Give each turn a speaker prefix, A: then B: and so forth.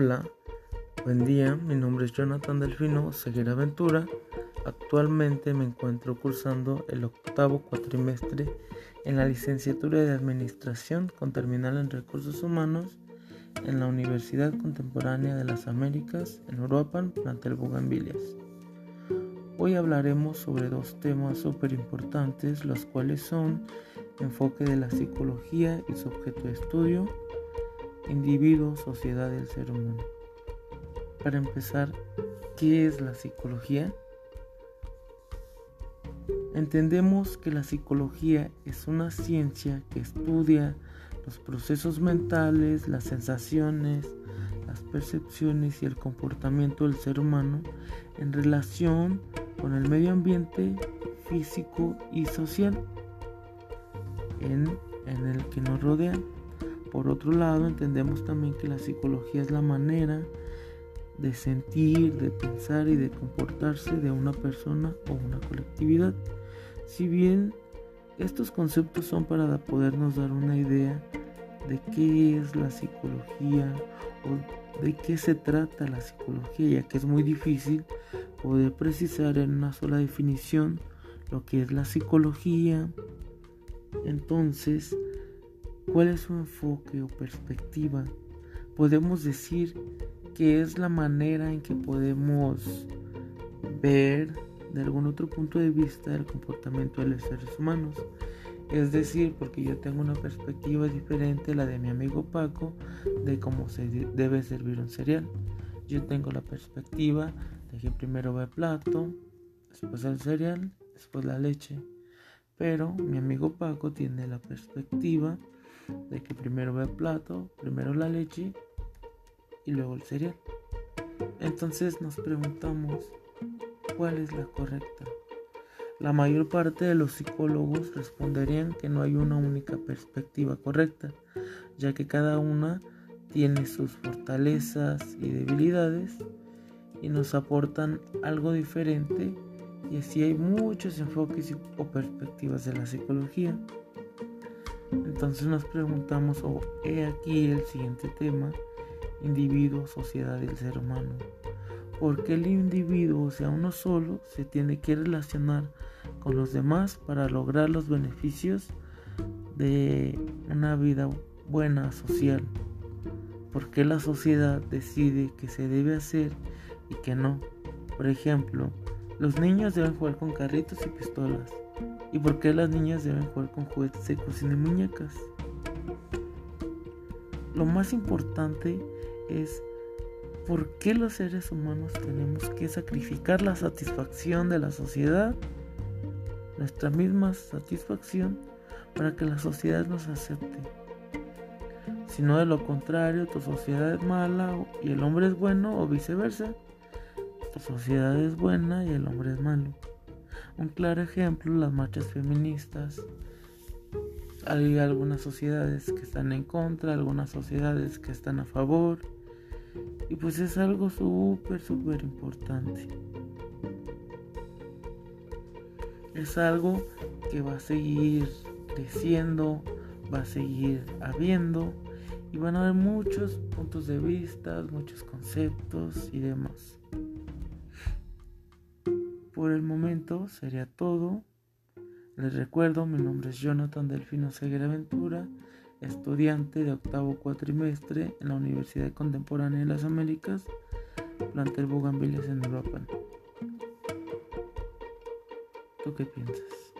A: Hola, buen día, mi nombre es Jonathan Delfino Seguir Aventura. Actualmente me encuentro cursando el octavo cuatrimestre en la licenciatura de Administración con terminal en Recursos Humanos en la Universidad Contemporánea de las Américas en Uruapan, plantel Bugambilias. Hoy hablaremos sobre dos temas súper importantes, los cuales son enfoque de la psicología y su objeto de estudio, individuo, sociedad y el ser humano. Para empezar, ¿qué es la psicología? Entendemos que la psicología es una ciencia que estudia los procesos mentales, las sensaciones, las percepciones y el comportamiento del ser humano en relación con el medio ambiente físico y social en, en el que nos rodea. Por otro lado, entendemos también que la psicología es la manera de sentir, de pensar y de comportarse de una persona o una colectividad. Si bien estos conceptos son para podernos dar una idea de qué es la psicología o de qué se trata la psicología, ya que es muy difícil poder precisar en una sola definición lo que es la psicología. Entonces, ¿cuál es su enfoque o perspectiva? Podemos decir que es la manera en que podemos ver de algún otro punto de vista el comportamiento de los seres humanos. Es decir, porque yo tengo una perspectiva diferente a la de mi amigo Paco de cómo se debe servir un cereal. Yo tengo la perspectiva de que primero va el plato, después el cereal, después la leche. Pero mi amigo Paco tiene la perspectiva de que primero va el plato, primero la leche y luego el cereal. Entonces nos preguntamos, ¿cuál es la correcta? La mayor parte de los psicólogos responderían que no hay una única perspectiva correcta, ya que cada una tiene sus fortalezas y debilidades y nos aportan algo diferente y así hay muchos enfoques o perspectivas de la psicología. Entonces nos preguntamos, o he aquí el siguiente tema, individuo, sociedad y el ser humano porque el individuo, o sea, uno solo, se tiene que relacionar con los demás para lograr los beneficios de una vida buena social. Porque la sociedad decide qué se debe hacer y qué no. Por ejemplo, los niños deben jugar con carritos y pistolas. ¿Y por qué las niñas deben jugar con juguetes secos y de muñecas? Lo más importante es ¿Por qué los seres humanos tenemos que sacrificar la satisfacción de la sociedad, nuestra misma satisfacción, para que la sociedad nos acepte? Si no de lo contrario, tu sociedad es mala y el hombre es bueno o viceversa. Tu sociedad es buena y el hombre es malo. Un claro ejemplo, las marchas feministas. Hay algunas sociedades que están en contra, algunas sociedades que están a favor. Y pues es algo súper, súper importante. Es algo que va a seguir creciendo, va a seguir habiendo y van a haber muchos puntos de vista, muchos conceptos y demás. Por el momento sería todo. Les recuerdo, mi nombre es Jonathan Delfino Seguir Aventura estudiante de octavo cuatrimestre en la Universidad Contemporánea de las Américas, plantel Bugambilias en Europa. ¿Tú qué piensas?